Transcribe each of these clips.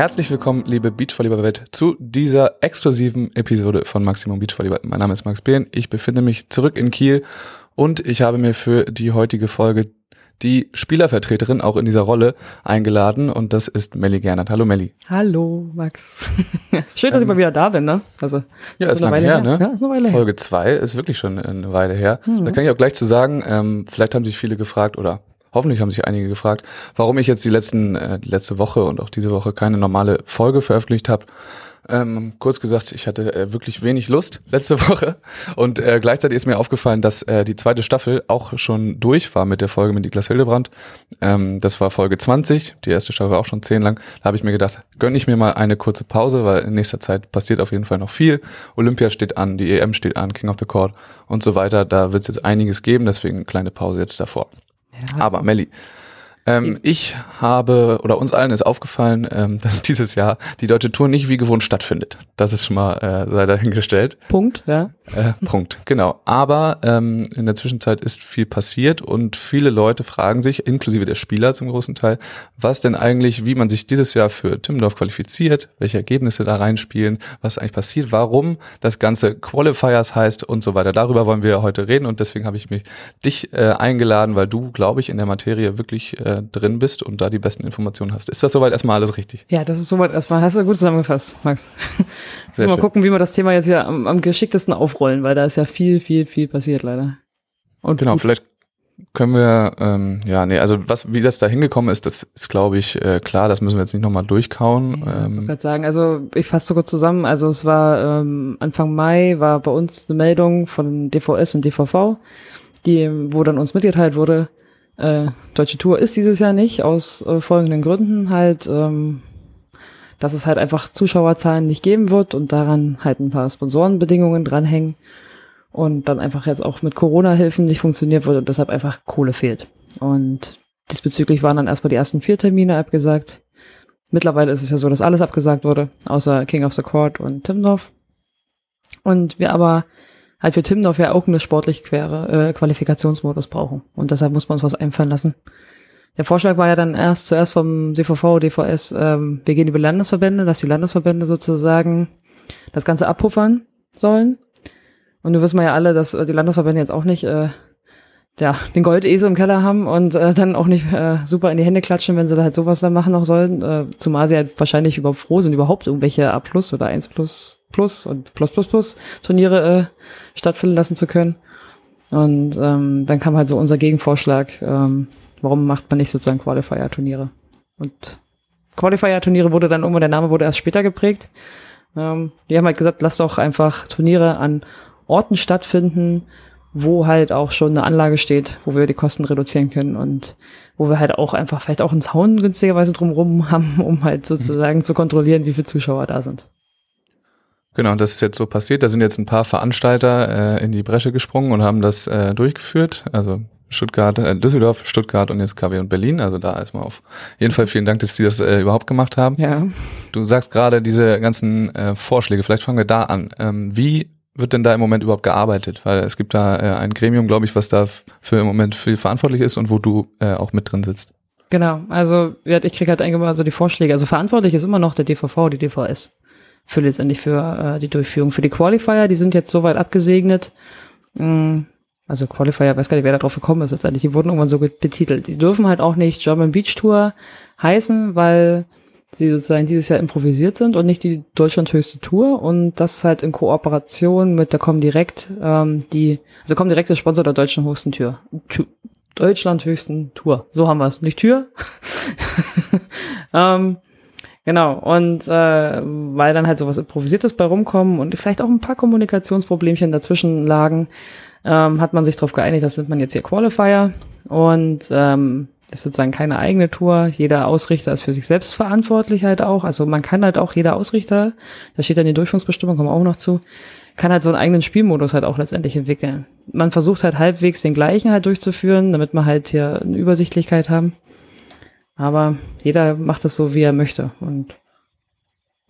Herzlich willkommen, liebe Beachvolleyball-Welt, zu dieser exklusiven Episode von Maximum Beachvolleyball. Mein Name ist Max Behn, ich befinde mich zurück in Kiel und ich habe mir für die heutige Folge die Spielervertreterin auch in dieser Rolle eingeladen und das ist Melli Gernert. Hallo Melli. Hallo Max. Schön, dass ähm, ich mal wieder da bin, ne? Also ja, ist, ist lange her, her, ne? Ja, ist eine Weile Folge zwei ist wirklich schon eine Weile her. Mhm. Da kann ich auch gleich zu sagen, ähm, vielleicht haben sich viele gefragt oder hoffentlich haben sich einige gefragt, warum ich jetzt die letzten äh, letzte Woche und auch diese Woche keine normale Folge veröffentlicht habe. Ähm, kurz gesagt, ich hatte äh, wirklich wenig Lust letzte Woche und äh, gleichzeitig ist mir aufgefallen, dass äh, die zweite Staffel auch schon durch war mit der Folge mit Niklas Hildebrand. Ähm, das war Folge 20, die erste Staffel auch schon 10 lang. Da habe ich mir gedacht, gönne ich mir mal eine kurze Pause, weil in nächster Zeit passiert auf jeden Fall noch viel. Olympia steht an, die EM steht an, King of the Court und so weiter. Da wird es jetzt einiges geben, deswegen eine kleine Pause jetzt davor. Aber Melli, ähm, ich habe, oder uns allen ist aufgefallen, ähm, dass dieses Jahr die deutsche Tour nicht wie gewohnt stattfindet. Das ist schon mal äh, sei dahingestellt. Punkt, ja. Äh, Punkt, genau. Aber ähm, in der Zwischenzeit ist viel passiert und viele Leute fragen sich, inklusive der Spieler zum großen Teil, was denn eigentlich, wie man sich dieses Jahr für Timmendorf qualifiziert, welche Ergebnisse da reinspielen, was eigentlich passiert, warum das Ganze Qualifiers heißt und so weiter. Darüber wollen wir heute reden und deswegen habe ich mich dich äh, eingeladen, weil du, glaube ich, in der Materie wirklich äh, drin bist und da die besten Informationen hast. Ist das soweit erstmal alles richtig? Ja, das ist soweit erstmal. Hast du gut zusammengefasst, Max. Sehr mal schön. gucken, wie wir das Thema jetzt hier am, am, geschicktesten aufrollen, weil da ist ja viel, viel, viel passiert leider. Und genau, gut. vielleicht können wir, ähm, ja, nee, also was, wie das da hingekommen ist, das ist, glaube ich, äh, klar, das müssen wir jetzt nicht nochmal durchkauen. Ja, ähm. Ich würde sagen, also ich fasse so kurz zusammen, also es war ähm, Anfang Mai war bei uns eine Meldung von DVS und DVV, die, wo dann uns mitgeteilt wurde, äh, Deutsche Tour ist dieses Jahr nicht, aus äh, folgenden Gründen halt, ähm, dass es halt einfach Zuschauerzahlen nicht geben wird und daran halt ein paar Sponsorenbedingungen dranhängen und dann einfach jetzt auch mit Corona-Hilfen nicht funktioniert wird und deshalb einfach Kohle fehlt. Und diesbezüglich waren dann erstmal die ersten vier Termine abgesagt. Mittlerweile ist es ja so, dass alles abgesagt wurde, außer King of the Court und Timdorf. Und wir aber halt für Timdorf ja auch eine sportlich quere äh, Qualifikationsmodus brauchen. Und deshalb muss man uns was einfallen lassen. Der Vorschlag war ja dann erst zuerst vom DVV, DVS, ähm, wir gehen über Landesverbände, dass die Landesverbände sozusagen das Ganze abpuffern sollen. Und du wissen wir ja alle, dass äh, die Landesverbände jetzt auch nicht äh, ja, den Goldesel im Keller haben und äh, dann auch nicht äh, super in die Hände klatschen, wenn sie da halt sowas dann machen noch sollen. Äh, zumal sie halt wahrscheinlich überhaupt froh sind, überhaupt irgendwelche A plus oder 1 plus plus und plus plus plus Turniere äh, stattfinden lassen zu können. Und ähm, dann kam halt so unser Gegenvorschlag, ähm, warum macht man nicht sozusagen Qualifier-Turniere? Und Qualifier-Turniere wurde dann irgendwann, der Name wurde erst später geprägt. Ähm, die haben halt gesagt, lass doch einfach Turniere an Orten stattfinden, wo halt auch schon eine Anlage steht, wo wir die Kosten reduzieren können und wo wir halt auch einfach vielleicht auch einen Zaun günstigerweise drumherum haben, um halt sozusagen mhm. zu kontrollieren, wie viele Zuschauer da sind. Genau, das ist jetzt so passiert. Da sind jetzt ein paar Veranstalter äh, in die Bresche gesprungen und haben das äh, durchgeführt. Also Stuttgart, äh, Düsseldorf, Stuttgart und jetzt KW und Berlin. Also da erstmal auf jeden Fall vielen Dank, dass die das äh, überhaupt gemacht haben. Ja. Du sagst gerade diese ganzen äh, Vorschläge. Vielleicht fangen wir da an. Ähm, wie wird denn da im Moment überhaupt gearbeitet? Weil es gibt da äh, ein Gremium, glaube ich, was da für im Moment viel verantwortlich ist und wo du äh, auch mit drin sitzt. Genau, also ich kriege halt eigentlich so die Vorschläge. Also verantwortlich ist immer noch der DVV, die DVS für letztendlich für äh, die Durchführung. Für die Qualifier, die sind jetzt soweit abgesegnet. Mm, also Qualifier, weiß gar nicht, wer da drauf gekommen ist letztendlich. Die wurden irgendwann so betitelt. Die dürfen halt auch nicht German Beach Tour heißen, weil sie sozusagen dieses Jahr improvisiert sind und nicht die Deutschland höchste Tour und das halt in Kooperation mit der Comdirect, ähm, die, also Comdirect ist Sponsor der deutschen höchsten Tür. Deutschland höchsten Tour. So haben wir es. Nicht Tür. ähm, genau. Und äh, weil dann halt sowas Improvisiertes bei rumkommen und vielleicht auch ein paar Kommunikationsproblemchen dazwischen lagen, ähm, hat man sich darauf geeinigt, das nennt man jetzt hier Qualifier. Und ähm, ist sozusagen keine eigene Tour. Jeder Ausrichter ist für sich selbst verantwortlich halt auch. Also man kann halt auch jeder Ausrichter, da steht dann die Durchführungsbestimmung, kommen wir auch noch zu, kann halt so einen eigenen Spielmodus halt auch letztendlich entwickeln. Man versucht halt halbwegs den gleichen halt durchzuführen, damit wir halt hier eine Übersichtlichkeit haben. Aber jeder macht es so, wie er möchte. Und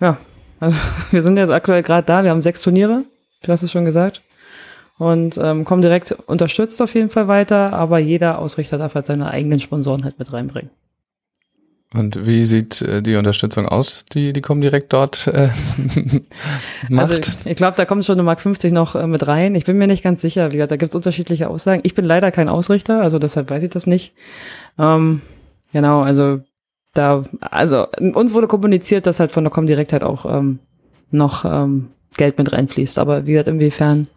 ja, also wir sind jetzt aktuell gerade da. Wir haben sechs Turniere. Du hast es schon gesagt und ähm, kommen direkt unterstützt auf jeden Fall weiter, aber jeder Ausrichter darf halt seine eigenen Sponsoren halt mit reinbringen. Und wie sieht äh, die Unterstützung aus, die die Comdirect dort äh, macht? Also ich glaube, da kommt schon eine Mark 50 noch äh, mit rein. Ich bin mir nicht ganz sicher. Wie gesagt, da gibt es unterschiedliche Aussagen. Ich bin leider kein Ausrichter, also deshalb weiß ich das nicht. Ähm, genau, also da, also uns wurde kommuniziert, dass halt von der Comdirect halt auch ähm, noch ähm, Geld mit reinfließt. Aber wie gesagt, inwiefern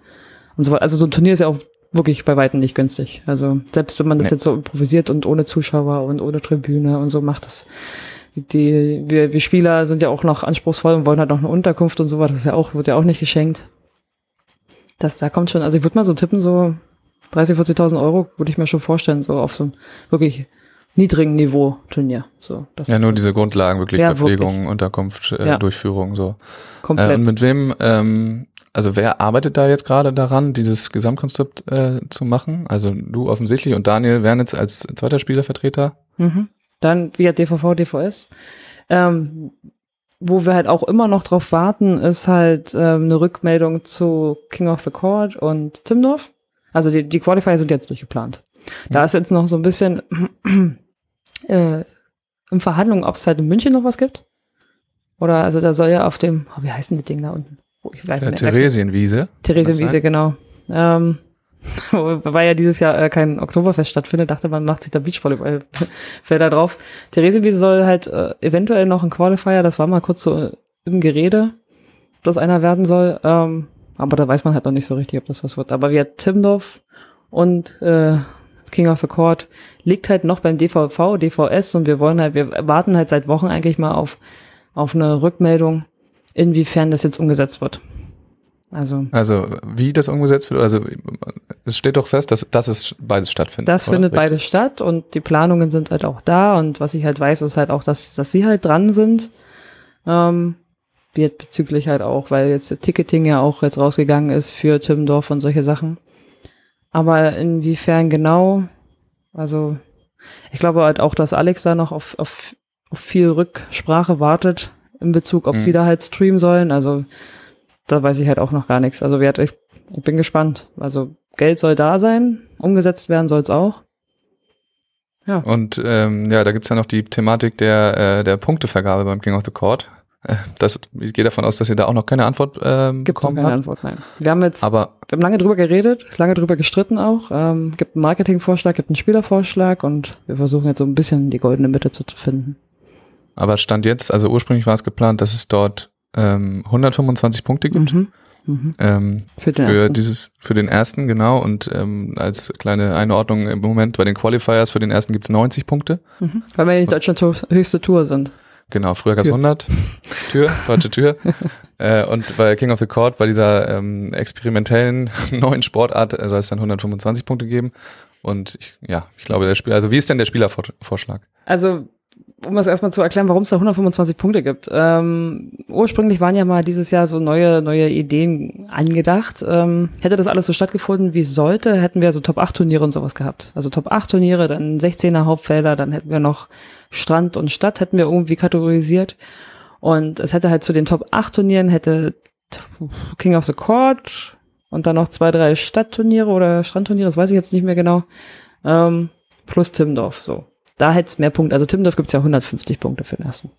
und so weiter. Also so ein Turnier ist ja auch wirklich bei weitem nicht günstig. Also selbst wenn man das nee. jetzt so improvisiert und ohne Zuschauer und ohne Tribüne und so macht, das die, die wir, wir Spieler sind ja auch noch anspruchsvoll und wollen halt noch eine Unterkunft und so weiter. Das ist ja auch, wird ja auch nicht geschenkt. Das, da kommt schon, also ich würde mal so tippen, so 30, 40.000 Euro würde ich mir schon vorstellen, so auf so ein wirklich niedrigen Niveau Turnier. So, das ja, nur so. diese Grundlagen, wirklich ja, Verpflegung, wirklich. Unterkunft, äh, ja. Durchführung, so. Komplett. Äh, und mit wem ähm, also wer arbeitet da jetzt gerade daran, dieses Gesamtkonstrukt äh, zu machen? Also du offensichtlich und Daniel Wernitz als zweiter Spielervertreter. Mhm. Dann via DVV, DVS. Ähm, wo wir halt auch immer noch drauf warten, ist halt ähm, eine Rückmeldung zu King of the Court und Timdorf. Also die, die Qualifier sind jetzt durchgeplant. Da mhm. ist jetzt noch so ein bisschen äh, in Verhandlungen, ob es halt in München noch was gibt. Oder also da soll ja auf dem, oh, wie heißt denn das Ding da unten? Oh, ich weiß nicht. Theresienwiese. Theresienwiese, genau. Ähm, wobei ja dieses Jahr äh, kein Oktoberfest stattfindet, dachte man, macht sich da Beachvolleyball da drauf. Theresienwiese soll halt äh, eventuell noch ein Qualifier, das war mal kurz so im Gerede, dass einer werden soll. Ähm, aber da weiß man halt noch nicht so richtig, ob das was wird. Aber wir Timdorf und äh, King of the Court liegt halt noch beim DVV, DVS und wir wollen halt, wir warten halt seit Wochen eigentlich mal auf, auf eine Rückmeldung, inwiefern das jetzt umgesetzt wird. Also, also wie das umgesetzt wird, also es steht doch fest, dass, dass es beides stattfindet. Das oder? findet Richtig. beides statt und die Planungen sind halt auch da und was ich halt weiß, ist halt auch, dass, dass sie halt dran sind. Ähm, wird bezüglich halt auch, weil jetzt der Ticketing ja auch jetzt rausgegangen ist für Timmendorf und solche Sachen. Aber inwiefern genau, also ich glaube halt auch, dass Alex da noch auf, auf, auf viel Rücksprache wartet, in Bezug, ob mhm. sie da halt streamen sollen. Also da weiß ich halt auch noch gar nichts. Also ich, ich bin gespannt. Also Geld soll da sein, umgesetzt werden soll es auch. Ja. Und ähm, ja, da gibt's ja noch die Thematik der, äh, der Punktevergabe beim King of the Court. Äh, das, ich gehe davon aus, dass ihr da auch noch keine Antwort ähm, Gibt's bekommen keine habt. Antwort, nein. Wir haben jetzt, Aber wir haben lange drüber geredet, lange drüber gestritten auch. Ähm, gibt einen Marketingvorschlag, gibt einen Spielervorschlag und wir versuchen jetzt so ein bisschen die goldene Mitte zu finden. Aber Stand jetzt, also ursprünglich war es geplant, dass es dort ähm, 125 Punkte gibt. Mhm. Mhm. Ähm, für, den für ersten. dieses, für den ersten, genau. Und ähm, als kleine Einordnung im Moment bei den Qualifiers für den ersten gibt's 90 Punkte. Mhm. Weil wir in Deutschland höchste Tour sind. Genau, früher gab's 100. Tür, deutsche Tür. äh, und bei King of the Court, bei dieser ähm, experimentellen neuen Sportart, äh, soll es dann 125 Punkte geben. Und ich, ja, ich glaube, der Spiel, also wie ist denn der Spielervorschlag? Also um das erstmal zu erklären, warum es da 125 Punkte gibt. Ähm, ursprünglich waren ja mal dieses Jahr so neue, neue Ideen angedacht. Ähm, hätte das alles so stattgefunden, wie es sollte, hätten wir so Top 8 Turniere und sowas gehabt. Also Top 8 Turniere, dann 16er Hauptfelder, dann hätten wir noch Strand und Stadt, hätten wir irgendwie kategorisiert. Und es hätte halt zu den Top 8 Turnieren hätte King of the Court und dann noch zwei, drei Stadtturniere oder Strandturniere, das weiß ich jetzt nicht mehr genau. Ähm, plus Timdorf, so da hätte es mehr Punkte. Also Timmendorf gibt es ja 150 Punkte für den ersten.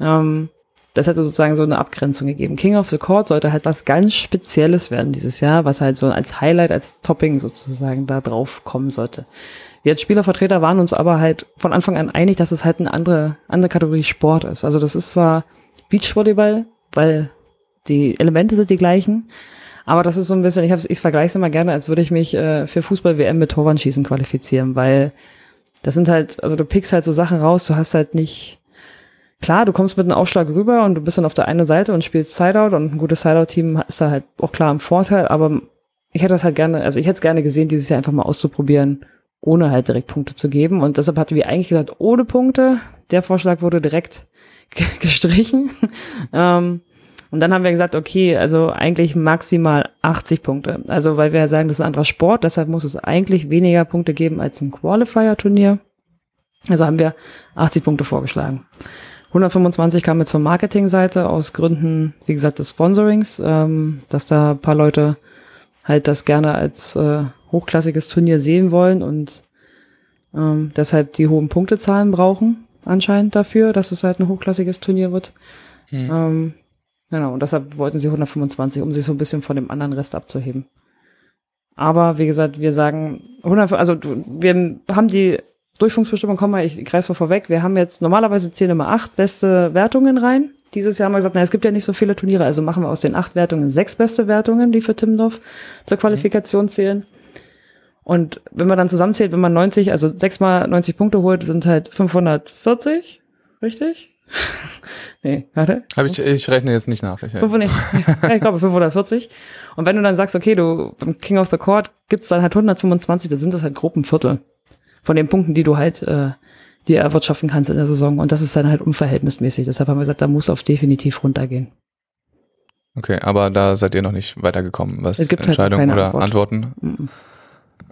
Ähm, das hätte sozusagen so eine Abgrenzung gegeben. King of the Court sollte halt was ganz Spezielles werden dieses Jahr, was halt so als Highlight, als Topping sozusagen da drauf kommen sollte. Wir als Spielervertreter waren uns aber halt von Anfang an einig, dass es halt eine andere, andere Kategorie Sport ist. Also das ist zwar Beachvolleyball, weil die Elemente sind die gleichen, aber das ist so ein bisschen, ich, ich vergleiche es immer gerne, als würde ich mich äh, für Fußball-WM mit Torwandschießen qualifizieren, weil das sind halt, also du pickst halt so Sachen raus, du hast halt nicht, klar, du kommst mit einem Aufschlag rüber und du bist dann auf der einen Seite und spielst Sideout und ein gutes Sideout-Team ist da halt auch klar im Vorteil, aber ich hätte das halt gerne, also ich hätte es gerne gesehen, dieses Jahr einfach mal auszuprobieren, ohne halt direkt Punkte zu geben und deshalb hatten wir eigentlich gesagt, ohne Punkte. Der Vorschlag wurde direkt gestrichen. ähm, und dann haben wir gesagt, okay, also eigentlich maximal 80 Punkte. Also weil wir ja sagen, das ist ein anderer Sport, deshalb muss es eigentlich weniger Punkte geben als ein Qualifier-Turnier. Also haben wir 80 Punkte vorgeschlagen. 125 kam jetzt von Marketingseite aus Gründen, wie gesagt, des Sponsorings, ähm, dass da ein paar Leute halt das gerne als äh, hochklassiges Turnier sehen wollen und ähm, deshalb die hohen Punktezahlen brauchen. anscheinend dafür, dass es halt ein hochklassiges Turnier wird. Mhm. Ähm, genau, und deshalb wollten sie 125, um sich so ein bisschen von dem anderen Rest abzuheben. Aber wie gesagt, wir sagen 100, also wir haben die Durchführungsbestimmung, komm mal, ich kreis mal vorweg. Wir haben jetzt normalerweise zählen immer acht beste Wertungen rein. Dieses Jahr haben wir gesagt, na, es gibt ja nicht so viele Turniere, also machen wir aus den acht Wertungen sechs beste Wertungen, die für Timmendorf zur Qualifikation zählen. Und wenn man dann zusammenzählt, wenn man 90, also sechs mal 90 Punkte holt, sind halt 540, richtig? nee, warte. Hab ich, ich rechne jetzt nicht nach. Ich, ja, ich glaube 540. Und wenn du dann sagst, okay, du beim King of the Court gibt's dann halt 125, da sind das halt grob ein Viertel von den Punkten, die du halt äh, dir erwirtschaften kannst in der Saison. Und das ist dann halt unverhältnismäßig. Deshalb haben wir gesagt, da muss auf definitiv runtergehen. Okay, aber da seid ihr noch nicht weitergekommen, was halt Entscheidungen halt oder Antwort. Antworten mhm.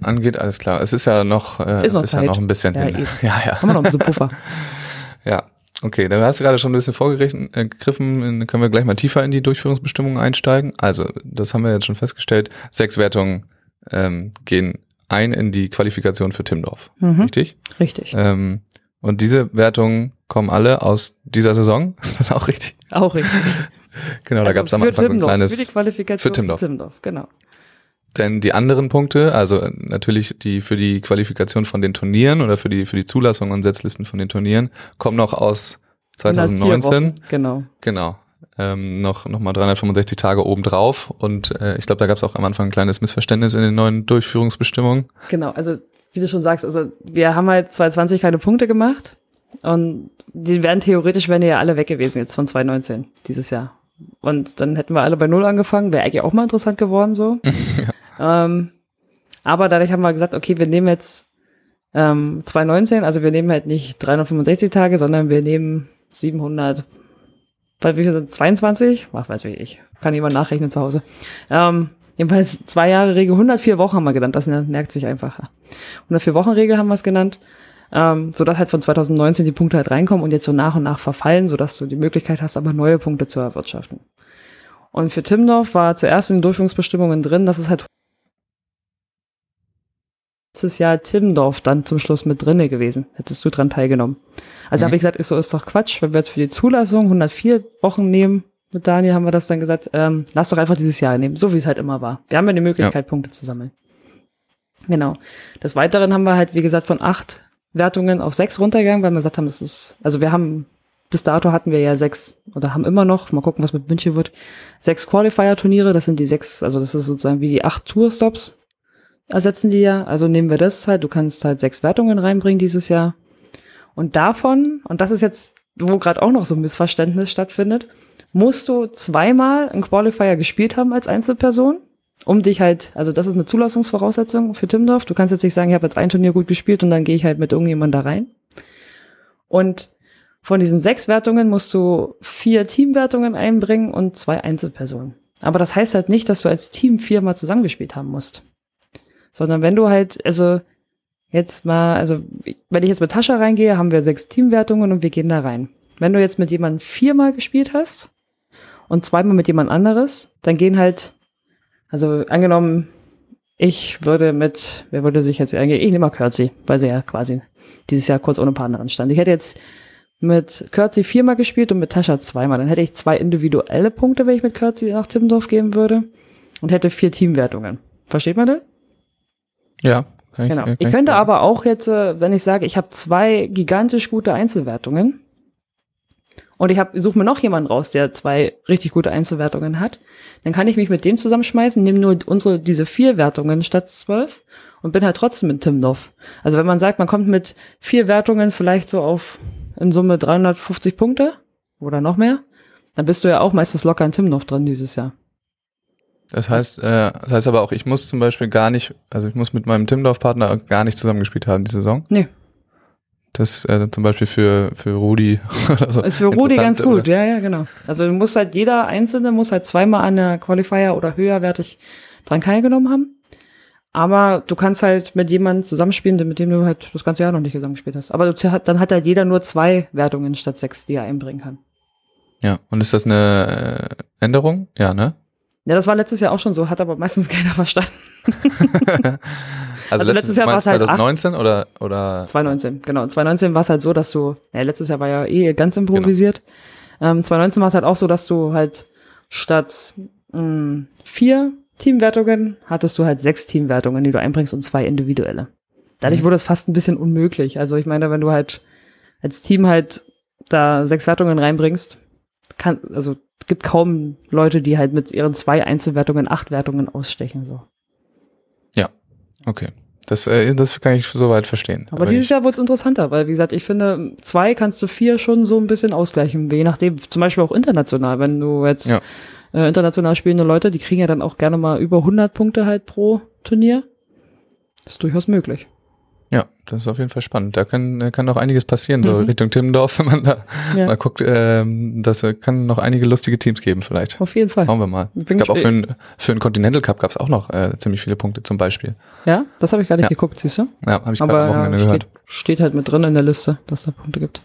angeht. Alles klar. Es ist ja noch, äh, ist, noch ist ja noch ein bisschen ja, hin. Ja, ja. Haben wir noch ein bisschen Puffer. ja. Okay, dann hast du gerade schon ein bisschen vorgegriffen, äh, dann können wir gleich mal tiefer in die Durchführungsbestimmungen einsteigen. Also, das haben wir jetzt schon festgestellt. Sechs Wertungen ähm, gehen ein in die Qualifikation für Timdorf. Mhm. Richtig? Richtig. Ähm, und diese Wertungen kommen alle aus dieser Saison. Ist das auch richtig? Auch richtig. genau, also da gab es am Anfang so ein kleines für die Qualifikation für Timdorf. Timdorf, genau. Denn die anderen Punkte, also natürlich die für die Qualifikation von den Turnieren oder für die für die Zulassung und Setzlisten von den Turnieren, kommen noch aus 2019. Genau. Genau ähm, noch, noch mal 365 Tage obendrauf. Und äh, ich glaube, da gab es auch am Anfang ein kleines Missverständnis in den neuen Durchführungsbestimmungen. Genau, also wie du schon sagst, also wir haben halt 2020 keine Punkte gemacht. Und die wären theoretisch, wären ja alle weg gewesen jetzt von 2019, dieses Jahr. Und dann hätten wir alle bei Null angefangen, wäre eigentlich auch mal interessant geworden so. ja. Ähm, aber dadurch haben wir gesagt, okay, wir nehmen jetzt ähm, 2019, also wir nehmen halt nicht 365 Tage, sondern wir nehmen 700 weil wir sind 22, ach, weiß ich, ich kann jemand nachrechnen zu Hause. Ähm, jedenfalls zwei Jahre Regel, 104 Wochen haben wir genannt, das merkt sich einfacher. 104 Wochen Regel haben wir es genannt, ähm, so dass halt von 2019 die Punkte halt reinkommen und jetzt so nach und nach verfallen, so dass du die Möglichkeit hast, aber neue Punkte zu erwirtschaften. Und für Timdorf war zuerst in den Durchführungsbestimmungen drin, dass es halt letztes Jahr Timmendorf dann zum Schluss mit drinne gewesen. Hättest du dran teilgenommen. Also mhm. habe ich gesagt, ist so, ist doch Quatsch, wenn wir jetzt für die Zulassung 104 Wochen nehmen, mit Daniel haben wir das dann gesagt, ähm, lass doch einfach dieses Jahr nehmen, so wie es halt immer war. Wir haben ja die Möglichkeit, ja. Punkte zu sammeln. Genau. Des Weiteren haben wir halt, wie gesagt, von acht Wertungen auf sechs runtergegangen, weil wir gesagt haben, das ist, also wir haben, bis dato hatten wir ja sechs, oder haben immer noch, mal gucken, was mit München wird, sechs Qualifier-Turniere, das sind die sechs, also das ist sozusagen wie die acht Tour-Stops, ersetzen die ja. Also nehmen wir das halt, du kannst halt sechs Wertungen reinbringen dieses Jahr. Und davon, und das ist jetzt, wo gerade auch noch so ein Missverständnis stattfindet, musst du zweimal einen Qualifier gespielt haben als Einzelperson, um dich halt, also das ist eine Zulassungsvoraussetzung für Timdorf. Du kannst jetzt nicht sagen, ich habe jetzt ein Turnier gut gespielt und dann gehe ich halt mit irgendjemand da rein. Und von diesen sechs Wertungen musst du vier Teamwertungen einbringen und zwei Einzelpersonen. Aber das heißt halt nicht, dass du als Team viermal zusammengespielt haben musst. Sondern wenn du halt, also jetzt mal, also wenn ich jetzt mit Tascha reingehe, haben wir sechs Teamwertungen und wir gehen da rein. Wenn du jetzt mit jemandem viermal gespielt hast und zweimal mit jemand anderes, dann gehen halt, also angenommen, ich würde mit, wer würde sich jetzt eingehen? Ich nehme mal Kürzi, weil sie ja quasi dieses Jahr kurz ohne Partnerin stand. Ich hätte jetzt mit Kürzi viermal gespielt und mit Tascha zweimal. Dann hätte ich zwei individuelle Punkte, wenn ich mit Kürzi nach Timmendorf geben würde und hätte vier Teamwertungen. Versteht man das? Ja. Ich, genau. Ich, könnte aber auch jetzt, äh, wenn ich sage, ich habe zwei gigantisch gute Einzelwertungen und ich suche mir noch jemanden raus, der zwei richtig gute Einzelwertungen hat, dann kann ich mich mit dem zusammenschmeißen, nehme nur unsere diese vier Wertungen statt zwölf und bin halt trotzdem in Timdorf. Also wenn man sagt, man kommt mit vier Wertungen vielleicht so auf in Summe 350 Punkte oder noch mehr, dann bist du ja auch meistens locker in Timdorf drin dieses Jahr. Das heißt, äh, das heißt aber auch, ich muss zum Beispiel gar nicht, also ich muss mit meinem Timdorf-Partner gar nicht zusammengespielt haben die Saison. Nee. Das äh, zum Beispiel für, für Rudi oder so. Ist für Rudi ganz gut, oder? ja, ja, genau. Also du musst halt, jeder Einzelne muss halt zweimal an der Qualifier oder höherwertig dran teilgenommen haben. Aber du kannst halt mit jemandem zusammenspielen, mit dem du halt das ganze Jahr noch nicht zusammengespielt hast. Aber du, dann hat halt jeder nur zwei Wertungen statt sechs, die er einbringen kann. Ja, und ist das eine äh, Änderung? Ja, ne? Ja, das war letztes Jahr auch schon so, hat aber meistens keiner verstanden. Also, also letztes Jahr war es halt 2019 acht, oder oder 2019, genau. 2019 war es halt so, dass du, ja, letztes Jahr war ja eh ganz improvisiert. Genau. Ähm, 2019 war es halt auch so, dass du halt statt mh, mm, vier Teamwertungen hattest du halt sechs Teamwertungen, die du einbringst und zwei individuelle. Dadurch mhm. wurde es fast ein bisschen unmöglich. Also ich meine, wenn du halt als Team halt da sechs Wertungen reinbringst, kann, also gibt kaum Leute, die halt mit ihren zwei Einzelwertungen acht Wertungen ausstechen, so. Ja, okay. Das, äh, das kann ich soweit verstehen. Aber, Aber dieses Jahr wurde es interessanter, weil, wie gesagt, ich finde, zwei kannst du vier schon so ein bisschen ausgleichen, je nachdem, zum Beispiel auch international, wenn du jetzt ja. äh, international spielende Leute, die kriegen ja dann auch gerne mal über 100 Punkte halt pro Turnier. Das ist durchaus möglich. Ja, das ist auf jeden Fall spannend. Da kann, kann noch einiges passieren, so mhm. Richtung Timmendorf, wenn man da ja. mal guckt. Ähm, das kann noch einige lustige Teams geben vielleicht. Auf jeden Fall. Schauen wir mal. Ich glaube auch für einen für Continental Cup gab es auch noch äh, ziemlich viele Punkte zum Beispiel. Ja, das habe ich gar nicht ja. geguckt, siehst du? Ja, habe ich gerade am Wochenende steht, gehört. Steht halt mit drin in der Liste, dass da Punkte gibt.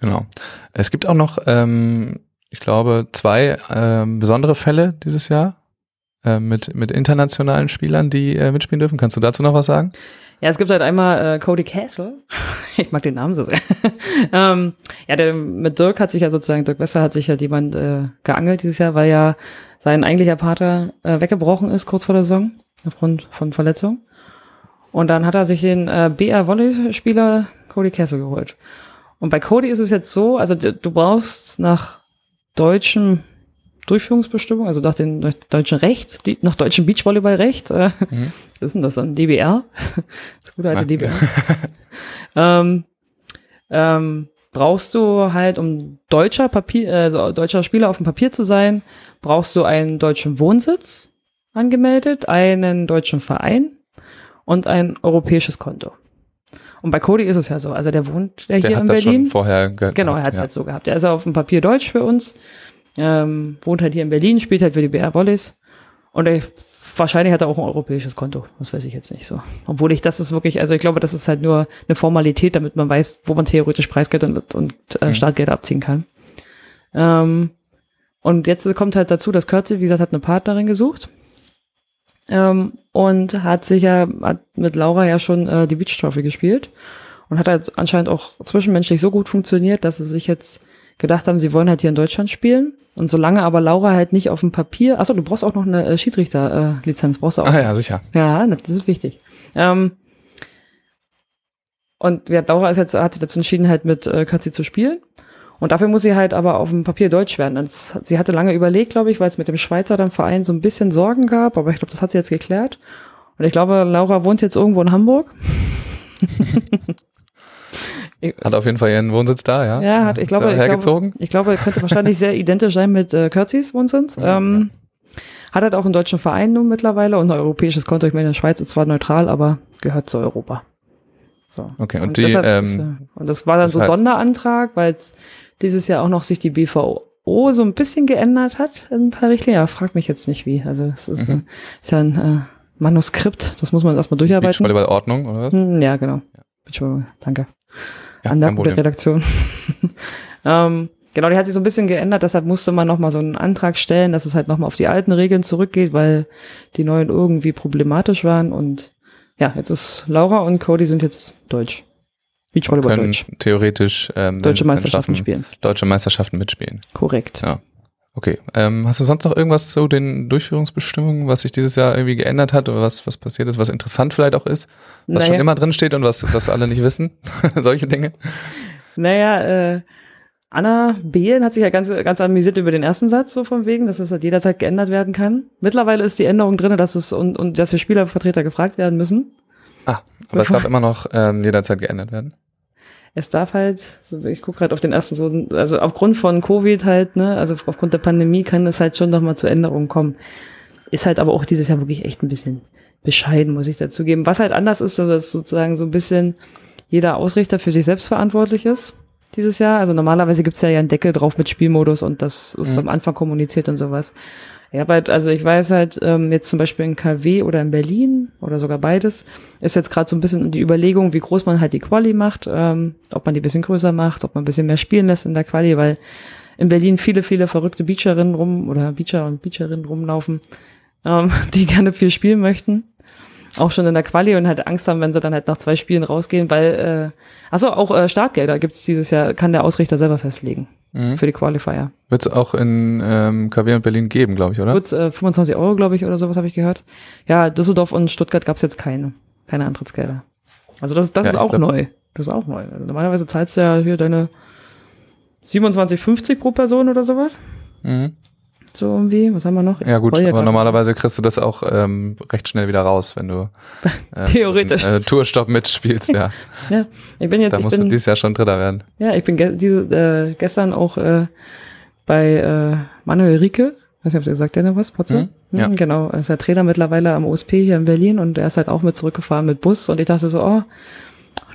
Genau. Es gibt auch noch, ähm, ich glaube, zwei ähm, besondere Fälle dieses Jahr äh, mit, mit internationalen Spielern, die äh, mitspielen dürfen. Kannst du dazu noch was sagen? Ja, es gibt halt einmal äh, Cody Castle. ich mag den Namen so sehr. ähm, ja, der, mit Dirk hat sich ja sozusagen, Dirk Wessler hat sich ja jemand äh, geangelt dieses Jahr, weil ja sein eigentlicher Pater äh, weggebrochen ist kurz vor der Saison aufgrund von Verletzung. Und dann hat er sich den äh, BR Volley-Spieler Cody Castle geholt. Und bei Cody ist es jetzt so, also du brauchst nach deutschem Durchführungsbestimmung, also nach dem deutschen Recht, nach deutschem Beachvolleyballrecht. Äh, mhm. Was ist denn das dann? DBR? Das gute alte DBR. ähm, ähm, brauchst du halt, um deutscher Papier, also deutscher Spieler auf dem Papier zu sein, brauchst du einen deutschen Wohnsitz angemeldet, einen deutschen Verein und ein europäisches Konto. Und bei Cody ist es ja so. Also der wohnt ja hier der in Berlin. vorher genau, er hat es ja. halt so gehabt. Er ist auf dem Papier Deutsch für uns ähm, wohnt halt hier in Berlin, spielt halt für die BR Wallis. Und er, wahrscheinlich hat er auch ein europäisches Konto. Das weiß ich jetzt nicht so. Obwohl ich, das ist wirklich, also ich glaube, das ist halt nur eine Formalität, damit man weiß, wo man theoretisch Preisgeld und, und äh, mhm. Startgeld abziehen kann. Ähm, und jetzt kommt halt dazu, dass Kürze, wie gesagt, hat eine Partnerin gesucht. Ähm, und hat sich ja hat mit Laura ja schon äh, die Beach Trophy gespielt und hat halt anscheinend auch zwischenmenschlich so gut funktioniert, dass sie sich jetzt gedacht haben, sie wollen halt hier in Deutschland spielen. Und solange aber Laura halt nicht auf dem Papier, achso, du brauchst auch noch eine äh, Schiedsrichterlizenz, äh, brauchst du auch. Ah ja, sicher. Ja, das ist wichtig. Ähm, und ja, Laura ist jetzt, hat sich dazu entschieden, halt mit äh, Kürzi zu spielen. Und dafür muss sie halt aber auf dem Papier Deutsch werden. Und sie hatte lange überlegt, glaube ich, weil es mit dem Schweizer dann Verein so ein bisschen Sorgen gab, aber ich glaube, das hat sie jetzt geklärt. Und ich glaube, Laura wohnt jetzt irgendwo in Hamburg. Hat auf jeden Fall ihren Wohnsitz da, ja? Ja, hat, ich glaube, hergezogen? ich glaube, ich glaube, könnte wahrscheinlich sehr identisch sein mit äh, Kürzis Wohnsitz. Ja, ähm, ja. Hat halt auch einen deutschen Verein nun mittlerweile und ein europäisches Konto. Ich meine, in der Schweiz ist zwar neutral, aber gehört zu Europa. So. Okay, und, und die, ähm, ist, und das war dann so ein Sonderantrag, weil es dieses Jahr auch noch sich die BVO so ein bisschen geändert hat in ein paar Richtlinien. Ja, frag mich jetzt nicht wie. Also es ist, mhm. ist ja ein äh, Manuskript, das muss man erstmal durcharbeiten. Beachvolleyball-Ordnung, oder was? Hm, ja, genau. Ja. Danke ja, an der gute Redaktion. ähm, genau, die hat sich so ein bisschen geändert, deshalb musste man nochmal so einen Antrag stellen, dass es halt nochmal auf die alten Regeln zurückgeht, weil die neuen irgendwie problematisch waren und ja, jetzt ist Laura und Cody sind jetzt deutsch. Beachvolleyball Deutsch. theoretisch ähm, deutsche Meisterschaften spielen. Deutsche Meisterschaften mitspielen. Korrekt. Ja. Okay. Ähm, hast du sonst noch irgendwas zu den Durchführungsbestimmungen, was sich dieses Jahr irgendwie geändert hat oder was, was passiert ist, was interessant vielleicht auch ist, was naja. schon immer drin steht und was, was alle nicht wissen? Solche Dinge? Naja, äh, Anna Behlen hat sich ja ganz, ganz amüsiert über den ersten Satz, so von wegen, dass es halt jederzeit geändert werden kann. Mittlerweile ist die Änderung drin, dass es und, und dass wir Spielervertreter gefragt werden müssen. Ah, aber es darf immer noch ähm, jederzeit geändert werden es darf halt, ich gucke gerade auf den ersten, so, also aufgrund von Covid halt, ne, also aufgrund der Pandemie kann es halt schon noch mal zu Änderungen kommen. Ist halt aber auch dieses Jahr wirklich echt ein bisschen bescheiden, muss ich dazu geben. Was halt anders ist, dass sozusagen so ein bisschen jeder Ausrichter für sich selbst verantwortlich ist dieses Jahr. Also normalerweise gibt's ja, ja einen Deckel drauf mit Spielmodus und das ist mhm. am Anfang kommuniziert und sowas. Ja, halt, also ich weiß halt, ähm, jetzt zum Beispiel in KW oder in Berlin oder sogar beides, ist jetzt gerade so ein bisschen die Überlegung, wie groß man halt die Quali macht, ähm, ob man die bisschen größer macht, ob man ein bisschen mehr spielen lässt in der Quali, weil in Berlin viele, viele verrückte Beacherinnen rum oder Beacher und Beacherinnen rumlaufen, ähm, die gerne viel spielen möchten. auch schon in der Quali und halt Angst haben, wenn sie dann halt nach zwei Spielen rausgehen, weil, äh, achso, auch äh, Startgelder gibt's dieses Jahr, kann der Ausrichter selber festlegen mhm. für die Qualifier. Wird es auch in ähm, KW und Berlin geben, glaube ich, oder? Wird äh, 25 Euro, glaube ich, oder sowas habe ich gehört. Ja, Düsseldorf und Stuttgart gab's jetzt keine, keine Antrittsgelder. Also das, das ja, ist auch glaub, neu. Das ist auch neu. Also normalerweise zahlst du ja hier deine 27,50 pro Person oder sowas. Mhm. So irgendwie, was haben wir noch? Ich ja gut, aber normalerweise kriegst du das auch ähm, recht schnell wieder raus, wenn du äh, theoretisch äh, Tourstopp mitspielst, ja. ja, ich bin jetzt. Da musst bin, du dieses Jahr schon Dritter werden. Ja, ich bin ge diese, äh, gestern auch äh, bei äh, Manuel Rieke, weiß nicht, ob der sagt der noch was, Potze? Mhm, ja. Genau, er ist der Trainer mittlerweile am OSP hier in Berlin und er ist halt auch mit zurückgefahren mit Bus und ich dachte so, oh,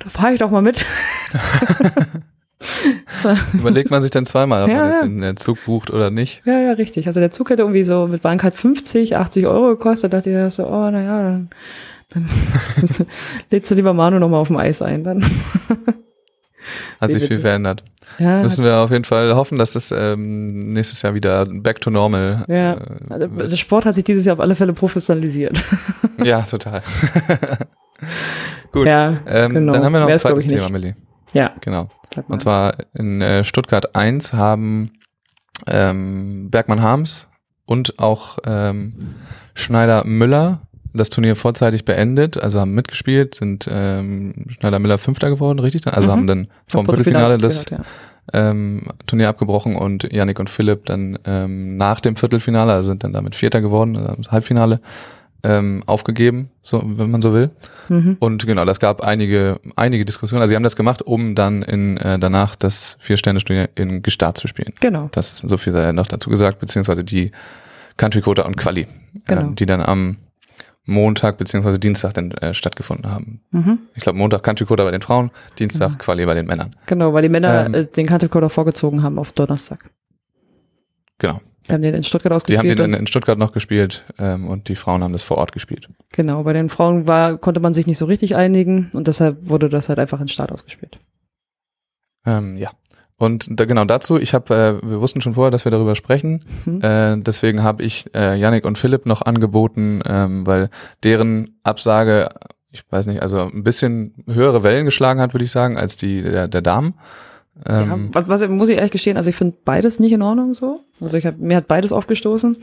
da fahre ich doch mal mit. Überlegt man sich dann zweimal, ob ja, man jetzt ja. den Zug bucht oder nicht. Ja, ja, richtig. Also der Zug hätte irgendwie so mit Bahncard 50, 80 Euro gekostet. Da dachte ich so, oh, naja, dann, dann lädst du lieber Manu nochmal auf dem Eis ein. Dann. Hat sich viel verändert. Ja, Müssen wir auf jeden Fall hoffen, dass das ähm, nächstes Jahr wieder back to normal. Ja, äh, also der Sport hat sich dieses Jahr auf alle Fälle professionalisiert. ja, total. Gut, ja, ähm, genau. dann haben wir noch ein zweites Thema, Millie. Ja. Genau. Und zwar in äh, Stuttgart 1 haben ähm, Bergmann Harms und auch ähm, Schneider Müller das Turnier vorzeitig beendet, also haben mitgespielt, sind ähm, Schneider Müller Fünfter geworden, richtig? Also mhm. haben dann vom Viertelfinale das ja. ähm, Turnier abgebrochen und Yannick und Philipp dann ähm, nach dem Viertelfinale, also sind dann damit Vierter geworden, also das Halbfinale ähm, aufgegeben, so wenn man so will. Mhm. Und genau, das gab einige, einige Diskussionen. Also sie haben das gemacht, um dann in äh, danach das Vier-Sterne-Studio in Gestart zu spielen. Genau. Das ist so viel sei noch dazu gesagt, beziehungsweise die Country Quota und Quali, genau. äh, die dann am Montag beziehungsweise Dienstag dann äh, stattgefunden haben. Mhm. Ich glaube Montag Country Quota bei den Frauen, Dienstag mhm. Quali bei den Männern. Genau, weil die Männer ähm, äh, den Country Quota vorgezogen haben auf Donnerstag. Genau. Die haben den in Stuttgart ausgespielt. Die haben den in, in Stuttgart noch gespielt ähm, und die Frauen haben das vor Ort gespielt. Genau, bei den Frauen war, konnte man sich nicht so richtig einigen und deshalb wurde das halt einfach in Start ausgespielt. Ähm, ja. Und da, genau dazu, ich habe, äh, wir wussten schon vorher, dass wir darüber sprechen. Mhm. Äh, deswegen habe ich äh, Yannick und Philipp noch angeboten, ähm, weil deren Absage, ich weiß nicht, also ein bisschen höhere Wellen geschlagen hat, würde ich sagen, als die der, der Damen. Ähm, ja, was, was muss ich ehrlich gestehen, also ich finde beides nicht in Ordnung so. Also ich hab, mir hat beides aufgestoßen.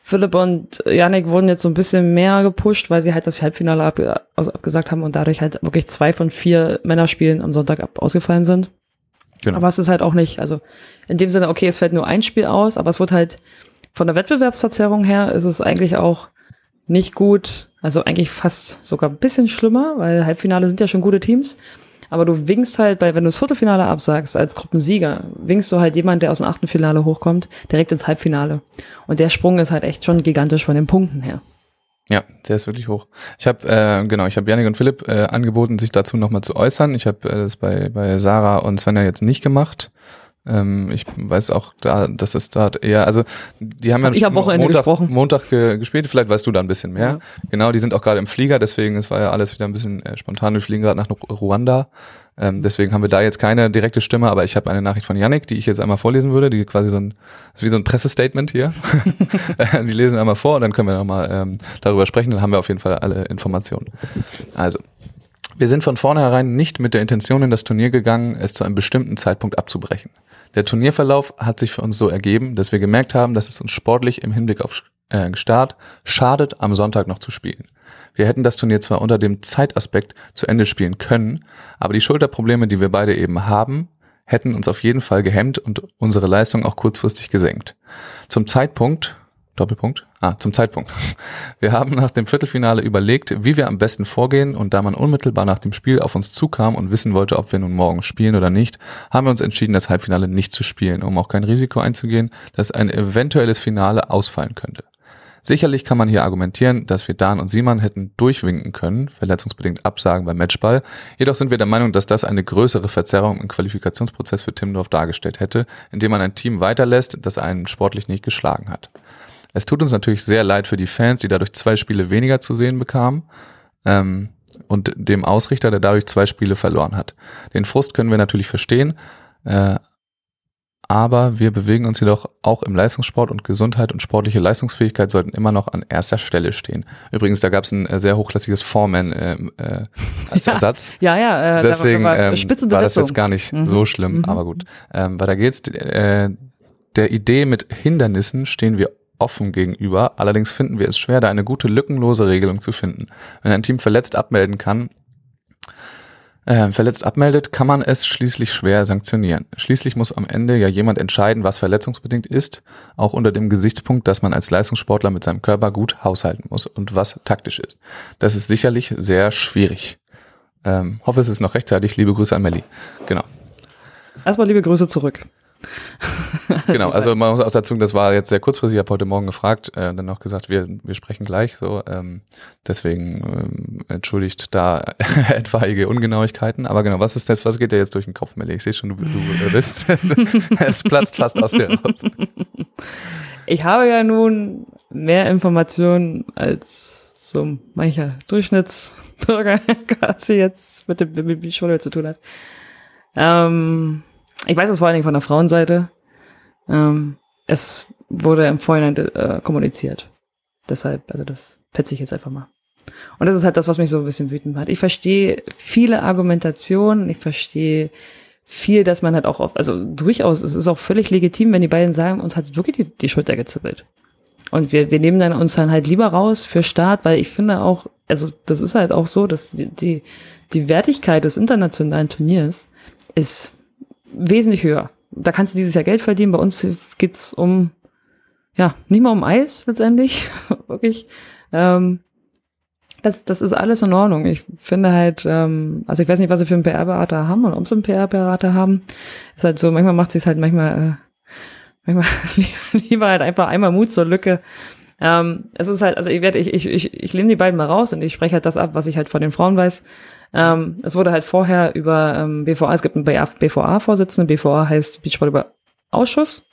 Philipp und Yannick wurden jetzt so ein bisschen mehr gepusht, weil sie halt das Halbfinale ab, also abgesagt haben und dadurch halt wirklich zwei von vier Männerspielen am Sonntag ab, ausgefallen sind. Genau. Aber es ist halt auch nicht, also in dem Sinne, okay, es fällt nur ein Spiel aus, aber es wird halt von der Wettbewerbsverzerrung her ist es eigentlich auch nicht gut, also eigentlich fast sogar ein bisschen schlimmer, weil Halbfinale sind ja schon gute Teams. Aber du winkst halt, bei, wenn du das Viertelfinale absagst als Gruppensieger, winkst du halt jemand, der aus dem achten Finale hochkommt, direkt ins Halbfinale. Und der Sprung ist halt echt schon gigantisch von den Punkten her. Ja, der ist wirklich hoch. Ich habe äh, genau, ich habe Janik und Philipp äh, angeboten, sich dazu nochmal zu äußern. Ich habe äh, das bei bei Sarah und Svenja jetzt nicht gemacht. Ähm, ich weiß auch da, dass es dort eher, also die haben hab ja ich Wochenende Montag, gesprochen. Montag ge gespielt, vielleicht weißt du da ein bisschen mehr. Ja. Genau, die sind auch gerade im Flieger, deswegen es war ja alles wieder ein bisschen äh, spontan. Wir fliegen gerade nach Ruanda. Ähm, deswegen haben wir da jetzt keine direkte Stimme, aber ich habe eine Nachricht von Yannick, die ich jetzt einmal vorlesen würde, die quasi so ein, ist wie so ein Pressestatement hier. die lesen wir einmal vor und dann können wir nochmal ähm, darüber sprechen, dann haben wir auf jeden Fall alle Informationen. Also, wir sind von vornherein nicht mit der Intention in das Turnier gegangen, es zu einem bestimmten Zeitpunkt abzubrechen. Der Turnierverlauf hat sich für uns so ergeben, dass wir gemerkt haben, dass es uns sportlich im Hinblick auf äh, Start schadet, am Sonntag noch zu spielen. Wir hätten das Turnier zwar unter dem Zeitaspekt zu Ende spielen können, aber die Schulterprobleme, die wir beide eben haben, hätten uns auf jeden Fall gehemmt und unsere Leistung auch kurzfristig gesenkt. Zum Zeitpunkt, Doppelpunkt. Ah, zum Zeitpunkt. Wir haben nach dem Viertelfinale überlegt, wie wir am besten vorgehen und da man unmittelbar nach dem Spiel auf uns zukam und wissen wollte, ob wir nun morgen spielen oder nicht, haben wir uns entschieden, das Halbfinale nicht zu spielen, um auch kein Risiko einzugehen, dass ein eventuelles Finale ausfallen könnte. Sicherlich kann man hier argumentieren, dass wir Dan und Simon hätten durchwinken können, verletzungsbedingt absagen beim Matchball. Jedoch sind wir der Meinung, dass das eine größere Verzerrung im Qualifikationsprozess für Timmendorf dargestellt hätte, indem man ein Team weiterlässt, das einen sportlich nicht geschlagen hat. Es tut uns natürlich sehr leid für die Fans, die dadurch zwei Spiele weniger zu sehen bekamen. Ähm, und dem Ausrichter, der dadurch zwei Spiele verloren hat. Den Frust können wir natürlich verstehen. Äh, aber wir bewegen uns jedoch auch im Leistungssport und Gesundheit und sportliche Leistungsfähigkeit sollten immer noch an erster Stelle stehen. Übrigens, da gab es ein äh, sehr hochklassiges Foreman äh, äh, als ja, Ersatz. Ja, ja. Äh, Deswegen war, ähm, war das jetzt gar nicht mhm. so schlimm, mhm. aber gut. Ähm, weil da geht's äh, der Idee mit Hindernissen stehen wir offen gegenüber. Allerdings finden wir es schwer, da eine gute lückenlose Regelung zu finden. Wenn ein Team verletzt abmelden kann, äh, verletzt abmeldet, kann man es schließlich schwer sanktionieren. Schließlich muss am Ende ja jemand entscheiden, was verletzungsbedingt ist, auch unter dem Gesichtspunkt, dass man als Leistungssportler mit seinem Körper gut haushalten muss und was taktisch ist. Das ist sicherlich sehr schwierig. Ähm, hoffe, es ist noch rechtzeitig. Liebe Grüße an Melli. Genau. Erstmal liebe Grüße zurück. genau, also man muss auch dazu, das war jetzt sehr kurzfristig, ich habe heute Morgen gefragt, äh, dann auch gesagt, wir, wir sprechen gleich so. Ähm, deswegen ähm, entschuldigt da etwaige Ungenauigkeiten. Aber genau, was ist das, was geht dir jetzt durch den Kopf, Melli? Ich sehe schon, du, du bist. es platzt fast aus dir raus. Ich habe ja nun mehr Informationen als so mancher Durchschnittsbürger quasi jetzt mit dem Beachvolleyball zu tun hat. Ähm, ich weiß es vor allen Dingen von der Frauenseite. Ähm, es wurde im Vorhinein äh, kommuniziert. Deshalb, also das petze ich jetzt einfach mal. Und das ist halt das, was mich so ein bisschen wütend macht. Ich verstehe viele Argumentationen, ich verstehe viel, dass man halt auch auf, also durchaus, es ist auch völlig legitim, wenn die beiden sagen, uns hat wirklich die, die Schulter gezippelt. Und wir, wir nehmen dann uns dann halt lieber raus für Start, weil ich finde auch, also das ist halt auch so, dass die, die, die Wertigkeit des internationalen Turniers ist wesentlich höher. Da kannst du dieses Jahr Geld verdienen. Bei uns geht's um, ja, nicht mal um Eis letztendlich, wirklich. Ähm, das, das ist alles in Ordnung. Ich finde halt, ähm, also ich weiß nicht, was sie für einen PR-Berater haben und ob sie einen PR-Berater haben. Ist halt so, manchmal macht sie es halt manchmal, äh, manchmal lieber halt einfach einmal Mut zur Lücke. Ähm, es ist halt, also ich werde, ich, ich, ich, ich lehne die beiden mal raus und ich spreche halt das ab, was ich halt von den Frauen weiß. Ähm, es wurde halt vorher über ähm, BVA, es gibt einen BVA-Vorsitzenden, BVA heißt Beachvolleyball-Ausschuss.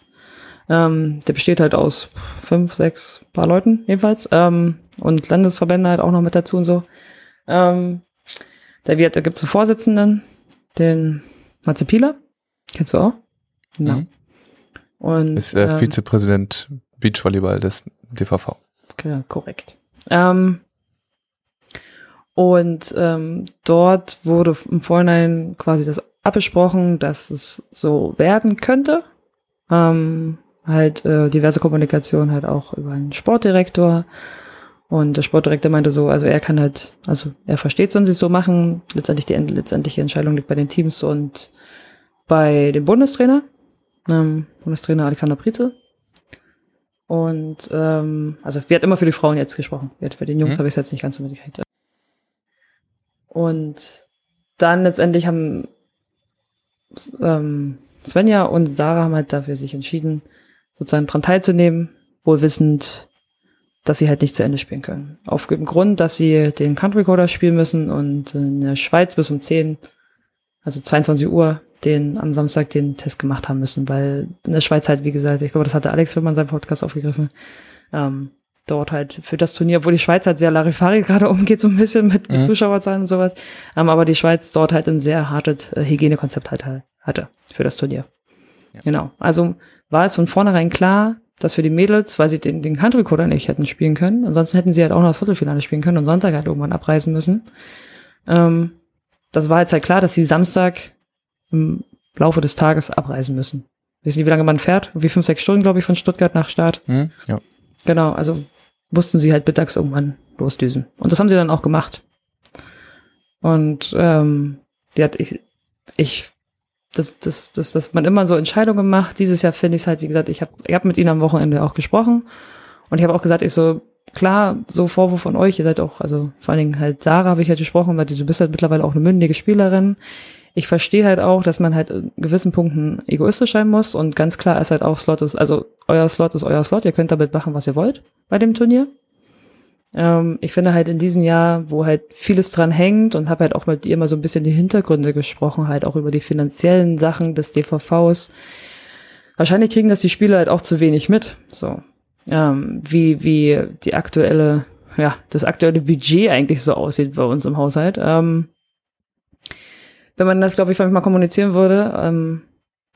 Ähm, der besteht halt aus fünf, sechs paar Leuten jedenfalls. Ähm, und Landesverbände halt auch noch mit dazu und so. Ähm, da, wird, da gibt's einen Vorsitzenden, den Matze Pieler. Kennst du auch? Ja. Mhm. Und, ist äh, ähm, Vizepräsident Beachvolleyball des DVV. Ja, korrekt. Ähm, und ähm, dort wurde im Vorhinein quasi das abgesprochen, dass es so werden könnte. Ähm, halt äh, diverse Kommunikation halt auch über einen Sportdirektor. Und der Sportdirektor meinte so, also er kann halt, also er versteht, wenn sie es so machen. Letztendlich die letztendliche Entscheidung liegt bei den Teams und bei dem Bundestrainer, ähm, Bundestrainer Alexander Prize. Und ähm, also wir hat immer für die Frauen jetzt gesprochen. Für den Jungs mhm. habe ich es jetzt nicht ganz so mitgekriegt. Und dann letztendlich haben ähm, Svenja und Sarah haben halt dafür sich entschieden, sozusagen dran teilzunehmen, wohl wissend, dass sie halt nicht zu Ende spielen können. Auf dem Grund, dass sie den Country Recorder spielen müssen und in der Schweiz bis um 10, also 22 Uhr, den am Samstag den Test gemacht haben müssen, weil in der Schweiz halt, wie gesagt, ich glaube, das hatte Alex Willmann in seinem Podcast aufgegriffen, ähm, dort halt für das Turnier, obwohl die Schweiz halt sehr Larifari gerade umgeht, so ein bisschen mit, mit mhm. Zuschauerzahlen und sowas. Ähm, aber die Schweiz dort halt ein sehr hartes äh, Hygienekonzept halt, halt hatte für das Turnier. Ja. Genau. Also war es von vornherein klar, dass für die Mädels, weil sie den, den Handrekorder nicht hätten spielen können, ansonsten hätten sie halt auch noch das Viertelfinale spielen können und Sonntag halt irgendwann abreisen müssen. Ähm, das war jetzt halt klar, dass sie Samstag im Laufe des Tages abreisen müssen. Wissen Sie, wie lange man fährt? Wie fünf, sechs Stunden, glaube ich, von Stuttgart nach Start. Mhm, ja. Genau, also mussten sie halt mittags irgendwann losdüsen. Und das haben sie dann auch gemacht. Und ähm, die hat ich, ich das, das, das, dass man immer so Entscheidungen macht. Dieses Jahr finde ich es halt, wie gesagt, ich habe ich hab mit ihnen am Wochenende auch gesprochen und ich habe auch gesagt, ich so, klar, so Vorwurf von euch, ihr seid auch, also vor allen Dingen halt Sarah habe ich halt gesprochen, weil du bist halt mittlerweile auch eine mündige Spielerin. Ich verstehe halt auch, dass man halt in gewissen Punkten egoistisch sein muss und ganz klar ist halt auch Slot ist, also euer Slot ist euer Slot, ihr könnt damit machen, was ihr wollt bei dem Turnier. Ähm, ich finde halt in diesem Jahr, wo halt vieles dran hängt und habe halt auch mit ihr mal so ein bisschen die Hintergründe gesprochen, halt auch über die finanziellen Sachen des DVVs. Wahrscheinlich kriegen das die Spieler halt auch zu wenig mit, so. Ähm, wie, wie die aktuelle, ja, das aktuelle Budget eigentlich so aussieht bei uns im Haushalt. Ähm, wenn man das, glaube ich, mal kommunizieren würde, ähm,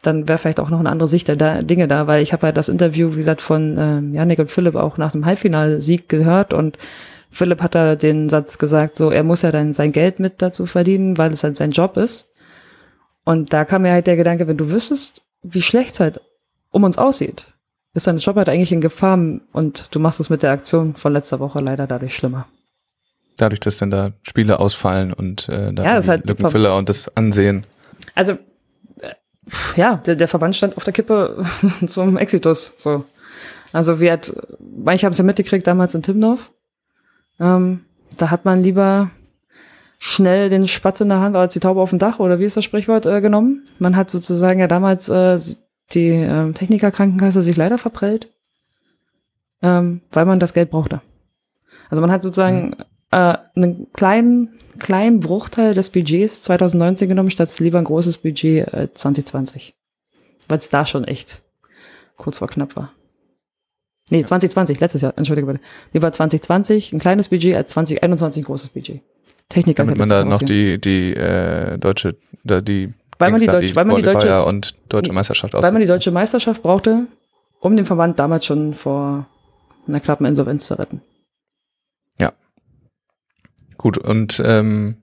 dann wäre vielleicht auch noch eine andere Sicht der da, Dinge da, weil ich habe halt das Interview, wie gesagt, von ähm, Janik und Philipp auch nach dem Halbfinalsieg gehört und Philipp hat da den Satz gesagt, so er muss ja dann sein Geld mit dazu verdienen, weil es halt sein Job ist. Und da kam mir halt der Gedanke, wenn du wüsstest, wie schlecht es halt um uns aussieht, ist dein Job halt eigentlich in Gefahr und du machst es mit der Aktion von letzter Woche leider dadurch schlimmer. Dadurch, dass dann da Spiele ausfallen und äh, da ja, das halt Lückenfüller und das Ansehen. Also ja, der, der Verband stand auf der Kippe zum Exitus. So. Also wir hat, manche haben es ja mitgekriegt damals in Timmendorf. Ähm, da hat man lieber schnell den Spatz in der Hand als die Taube auf dem Dach oder wie ist das Sprichwort äh, genommen. Man hat sozusagen ja damals äh, die äh, Technikerkrankenkasse sich leider verprellt, ähm, weil man das Geld brauchte. Also man hat sozusagen mhm. äh, einen kleinen kleinen Bruchteil des Budgets 2019 genommen, statt lieber ein großes Budget äh, 2020. Weil es da schon echt kurz vor knapp war. Nee, 2020, letztes Jahr, entschuldige bitte. Lieber 2020 ein kleines Budget als 2021 ein großes Budget. Techniker Damit man da noch die, die äh, deutsche, die weil man die, Deutsch, weil man die deutsche und deutsche Meisterschaft Weil man die deutsche Meisterschaft brauchte, um den Verband damals schon vor einer knappen Insolvenz zu retten. Gut, und ähm,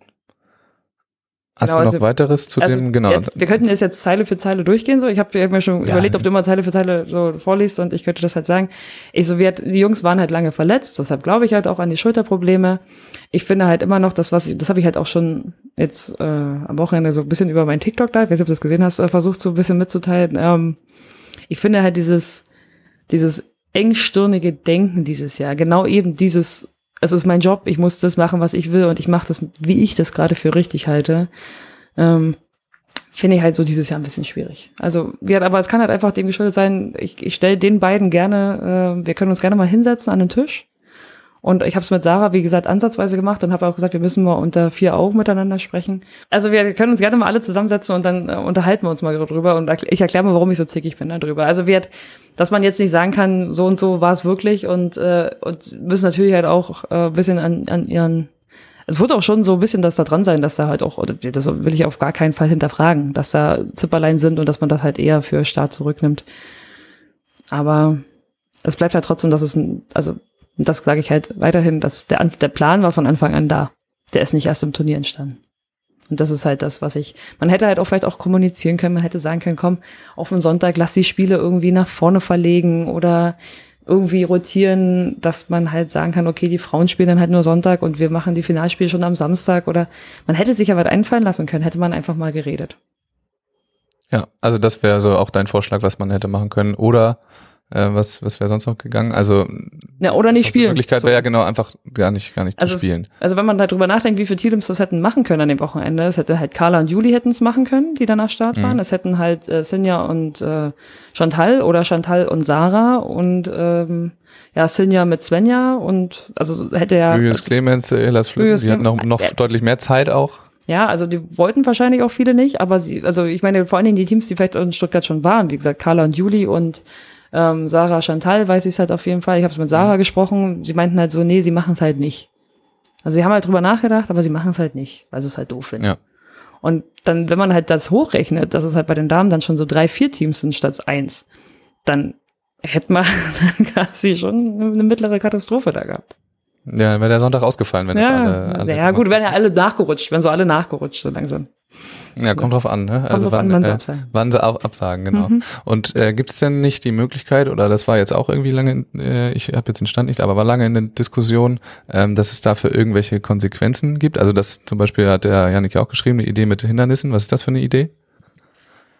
hast genau, du noch also, weiteres zu also dem? Genau. Jetzt, wir könnten jetzt, jetzt Zeile für Zeile durchgehen. So, ich habe mir schon ja. überlegt, ob du immer Zeile für Zeile so vorliest und ich könnte das halt sagen. Ich so, wir, die Jungs waren halt lange verletzt, deshalb glaube ich halt auch an die Schulterprobleme. Ich finde halt immer noch, das was ich, das habe ich halt auch schon jetzt äh, am Wochenende so ein bisschen über meinen TikTok live, weiß nicht, ob du das gesehen hast, äh, versucht so ein bisschen mitzuteilen. Ähm, ich finde halt dieses dieses engstirnige Denken dieses Jahr, genau eben dieses es ist mein Job, ich muss das machen, was ich will und ich mache das, wie ich das gerade für richtig halte. Ähm, Finde ich halt so dieses Jahr ein bisschen schwierig. Also, ja, aber es kann halt einfach dem geschuldet sein, ich, ich stelle den beiden gerne, äh, wir können uns gerne mal hinsetzen an den Tisch und ich habe es mit Sarah, wie gesagt, ansatzweise gemacht und habe auch gesagt, wir müssen mal unter vier Augen miteinander sprechen. Also wir können uns gerne mal alle zusammensetzen und dann äh, unterhalten wir uns mal drüber und ich erkläre mal, warum ich so zickig bin darüber. Also wir, dass man jetzt nicht sagen kann, so und so war es wirklich und, äh, und müssen natürlich halt auch äh, bisschen an, an ihren es wird auch schon so ein bisschen das da dran sein, dass da halt auch, das will ich auf gar keinen Fall hinterfragen, dass da Zipperlein sind und dass man das halt eher für Staat zurücknimmt. Aber es bleibt halt trotzdem, dass es ein, also und das sage ich halt weiterhin, dass der, der Plan war von Anfang an da. Der ist nicht erst im Turnier entstanden. Und das ist halt das, was ich, man hätte halt auch vielleicht auch kommunizieren können, man hätte sagen können, komm, auf den Sonntag lass die Spiele irgendwie nach vorne verlegen oder irgendwie rotieren, dass man halt sagen kann, okay, die Frauen spielen dann halt nur Sonntag und wir machen die Finalspiele schon am Samstag oder man hätte sich ja was einfallen lassen können, hätte man einfach mal geredet. Ja, also das wäre so auch dein Vorschlag, was man hätte machen können. Oder äh, was was wäre sonst noch gegangen? Also ja, oder nicht spielen. Die Möglichkeit wäre ja genau einfach gar nicht gar nicht also zu spielen. Es, also wenn man darüber nachdenkt, wie viele Teams das hätten machen können an dem Wochenende, es hätte halt Carla und Juli hätten es machen können, die dann nach Start waren. Mhm. Es hätten halt äh, Sinja und äh, Chantal oder Chantal und Sarah und ähm, ja, Sinja mit Svenja und also hätte ja. Julius also, Clemens, Elas Flügel, die hatten noch, noch ja. deutlich mehr Zeit auch. Ja, also die wollten wahrscheinlich auch viele nicht, aber sie, also ich meine, vor allen Dingen die Teams, die vielleicht in Stuttgart schon waren, wie gesagt, Carla und Juli und ähm, Sarah Chantal weiß ich es halt auf jeden Fall. Ich habe es mit Sarah mhm. gesprochen. Sie meinten halt so, nee, sie machen es halt nicht. Also sie haben halt drüber nachgedacht, aber sie machen es halt nicht, weil sie es halt doof finden. Ja. Und dann, wenn man halt das hochrechnet, dass es halt bei den Damen dann schon so drei, vier Teams sind statt eins, dann hätte man quasi schon eine mittlere Katastrophe da gehabt. Ja, wäre der Sonntag ausgefallen, wenn ja, es alle, alle Ja, gut, wären ja alle nachgerutscht, wenn so alle nachgerutscht so langsam. Ja, kommt drauf an, ne? Kommt also wann, an, wann sie äh, absagen. Wann sie auch absagen, genau. Mhm. Und äh, gibt es denn nicht die Möglichkeit, oder das war jetzt auch irgendwie lange, äh, ich habe jetzt den Stand nicht, aber war lange in der Diskussion, ähm, dass es dafür irgendwelche Konsequenzen gibt? Also das zum Beispiel hat der Janik ja auch geschrieben, eine Idee mit Hindernissen. Was ist das für eine Idee?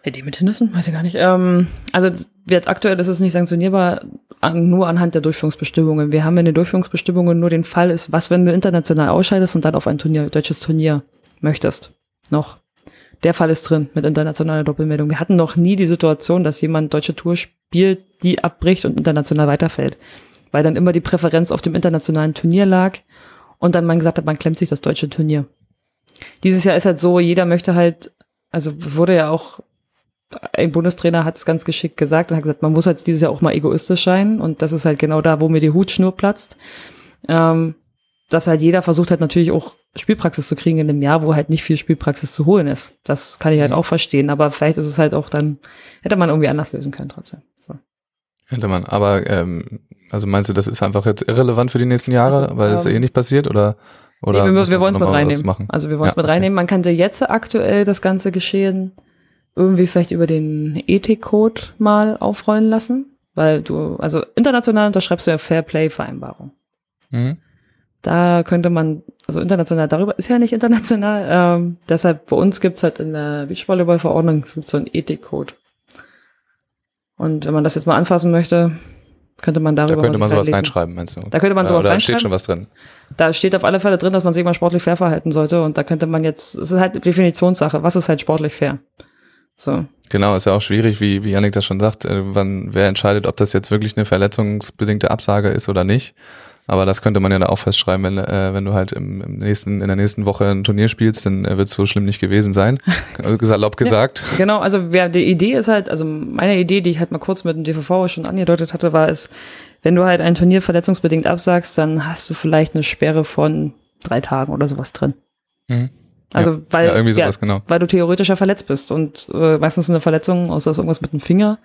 Idee mit Hindernissen? Weiß ich gar nicht. Ähm, also wird aktuell ist es nicht sanktionierbar, an, nur anhand der Durchführungsbestimmungen. Wir haben in den Durchführungsbestimmungen nur den Fall ist, was, wenn du international ausscheidest und dann auf ein Turnier, deutsches Turnier möchtest. Noch. Der Fall ist drin mit internationaler Doppelmeldung. Wir hatten noch nie die Situation, dass jemand deutsche Tour spielt, die abbricht und international weiterfällt. Weil dann immer die Präferenz auf dem internationalen Turnier lag und dann man gesagt hat, man klemmt sich das deutsche Turnier. Dieses Jahr ist halt so, jeder möchte halt, also wurde ja auch, ein Bundestrainer hat es ganz geschickt gesagt und hat gesagt, man muss halt dieses Jahr auch mal egoistisch sein und das ist halt genau da, wo mir die Hutschnur platzt. Ähm, dass halt jeder versucht halt natürlich auch Spielpraxis zu kriegen in einem Jahr, wo halt nicht viel Spielpraxis zu holen ist. Das kann ich halt mhm. auch verstehen, aber vielleicht ist es halt auch dann, hätte man irgendwie anders lösen können trotzdem. So. Hätte man, aber ähm, also meinst du, das ist einfach jetzt irrelevant für die nächsten Jahre, also, weil das ähm, eh nicht passiert oder? Oder nee, wir, wir wollen es mit reinnehmen. Also wir wollen es ja, mit reinnehmen. Man könnte jetzt aktuell das ganze Geschehen irgendwie vielleicht über den Ethikcode mal aufrollen lassen, weil du, also international unterschreibst du ja Fair Play Vereinbarung. Mhm. Da könnte man, also international, darüber ist ja nicht international, ähm, deshalb bei uns gibt's halt in der Beachvolleyball-Verordnung so einen Ethikcode. Und wenn man das jetzt mal anfassen möchte, könnte man darüber. Da könnte man sowas reinschreiben, meinst du? Da könnte man sowas Oder reinschreiben. Da steht schon was drin. Da steht auf alle Fälle drin, dass man sich immer sportlich fair verhalten sollte. Und da könnte man jetzt, es ist halt Definitionssache. Was ist halt sportlich fair? So. Genau, ist ja auch schwierig, wie, wie Janik das schon sagt, äh, wann, wer entscheidet, ob das jetzt wirklich eine verletzungsbedingte Absage ist oder nicht. Aber das könnte man ja da auch festschreiben, wenn, äh, wenn du halt im, im nächsten, in der nächsten Woche ein Turnier spielst, dann äh, wird es so schlimm nicht gewesen sein. Salopp gesagt. Ja, genau, also wer, die Idee ist halt, also meine Idee, die ich halt mal kurz mit dem DVV schon angedeutet hatte, war es, wenn du halt ein Turnier verletzungsbedingt absagst, dann hast du vielleicht eine Sperre von drei Tagen oder sowas drin. Mhm. Also ja, weil, ja, irgendwie sowas, ja, genau. weil du theoretisch ja verletzt bist und äh, meistens eine Verletzung, außer ist irgendwas mit dem Finger,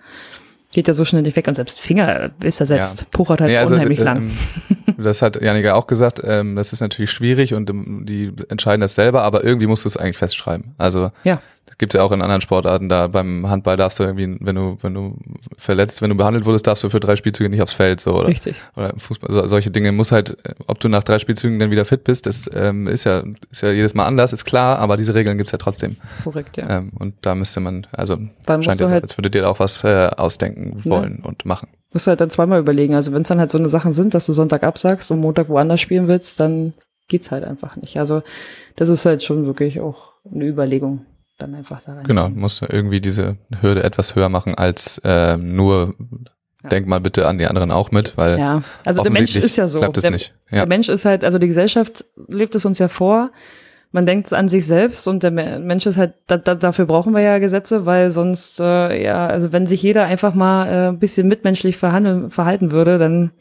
geht ja so schnell nicht weg und selbst Finger ist ersetzt. Ja. Puchert halt nee, also, unheimlich äh, lang. Ähm, das hat Janika auch gesagt, ähm, das ist natürlich schwierig und ähm, die entscheiden das selber, aber irgendwie musst du es eigentlich festschreiben. Also ja. Das gibt ja auch in anderen Sportarten. Da beim Handball darfst du irgendwie, wenn du, wenn du verletzt, wenn du behandelt wurdest, darfst du für drei Spielzüge nicht aufs Feld. So, oder, Richtig. Oder Fußball, so, solche Dinge muss halt, ob du nach drei Spielzügen dann wieder fit bist, das ähm, ist ja, ist ja jedes Mal anders, ist klar, aber diese Regeln gibt's ja trotzdem. Korrekt, ja. Ähm, und da müsste man, also dann scheint ja, halt, als würdet ihr auch was äh, ausdenken ne? wollen ja. und machen. Musst du halt dann zweimal überlegen. Also wenn es dann halt so eine Sachen sind, dass du Sonntag absagst und Montag woanders spielen willst, dann geht's halt einfach nicht. Also das ist halt schon wirklich auch eine Überlegung dann einfach da rein. Genau, musst du irgendwie diese Hürde etwas höher machen als äh, nur ja. denk mal bitte an die anderen auch mit, weil ja, also der Mensch ist ja so. Der, nicht. Ja. der Mensch ist halt, also die Gesellschaft lebt es uns ja vor. Man denkt an sich selbst und der Mensch ist halt, da, da, dafür brauchen wir ja Gesetze, weil sonst, äh, ja, also wenn sich jeder einfach mal äh, ein bisschen mitmenschlich verhandeln, verhalten würde, dann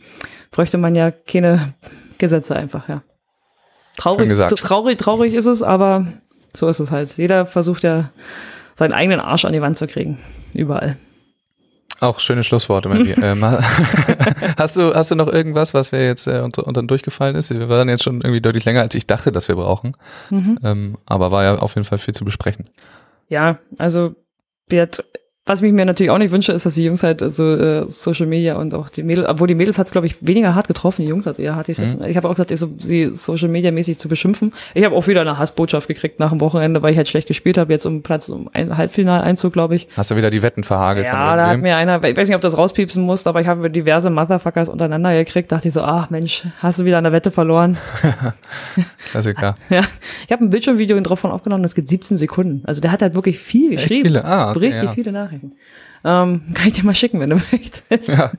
bräuchte man ja keine Gesetze einfach, ja. Traurig, traurig, traurig ist es, aber so ist es halt. Jeder versucht ja, seinen eigenen Arsch an die Wand zu kriegen. Überall. Auch schöne Schlussworte, Mandy. ähm, hast du hast du noch irgendwas, was wir jetzt äh, uns dann durchgefallen ist? Wir waren jetzt schon irgendwie deutlich länger, als ich dachte, dass wir brauchen. Mhm. Ähm, aber war ja auf jeden Fall viel zu besprechen. Ja, also wird was ich mir natürlich auch nicht wünsche, ist, dass die Jungs halt so äh, Social Media und auch die Mädels, obwohl die Mädels hat es, glaube ich, weniger hart getroffen, die Jungs hat eher hart getroffen. Mhm. Ich habe auch gesagt, so, sie Social Media mäßig zu beschimpfen. Ich habe auch wieder eine Hassbotschaft gekriegt nach dem Wochenende, weil ich halt schlecht gespielt habe, jetzt um Platz, um ein Halbfinaleinzug, glaube ich. Hast du wieder die Wetten verhagelt? Ja, da hat mir einer, ich weiß nicht, ob das rauspiepsen muss, aber ich habe diverse Motherfuckers untereinander gekriegt, dachte ich so, ach Mensch, hast du wieder eine Wette verloren? Klassiker. ja, ich habe ein Bildschirmvideo drauf von aufgenommen, das geht 17 Sekunden. Also der hat halt wirklich viel geschrieben. Echt viele, ah, okay, richtig ja. viele Nachrichten. Nachrichten. Ähm, kann ich dir mal schicken, wenn du möchtest. Ja.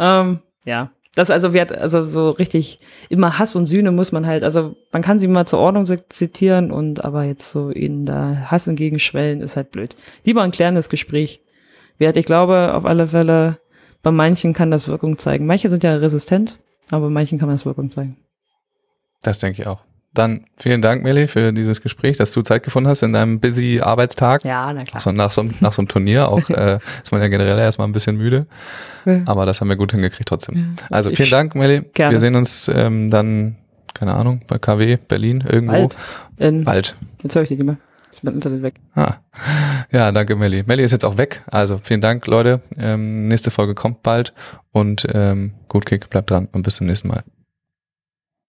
ähm, ja. Das also wird also so richtig immer Hass und Sühne muss man halt, also man kann sie mal zur Ordnung zitieren und aber jetzt so in da Hass entgegenschwellen ist halt blöd. Lieber ein klärendes Gespräch. Wert, ich glaube auf alle Fälle, bei manchen kann das Wirkung zeigen. Manche sind ja resistent, aber bei manchen kann man das Wirkung zeigen. Das denke ich auch. Dann vielen Dank, Meli, für dieses Gespräch, dass du Zeit gefunden hast in deinem busy Arbeitstag. Ja, na klar. Also nach, so, nach so einem Turnier auch äh, ist man ja generell erstmal ein bisschen müde. Aber das haben wir gut hingekriegt trotzdem. Also vielen Dank, Meli. Gerne. Wir sehen uns ähm, dann, keine Ahnung, bei KW Berlin irgendwo. Bald. In, Bald. Jetzt höre ich dich immer. Ist mein Internet weg. Ah. Ja, danke, Melli. Melli ist jetzt auch weg. Also vielen Dank, Leute. Ähm, nächste Folge kommt bald und ähm, gut Kick, bleibt dran und bis zum nächsten Mal.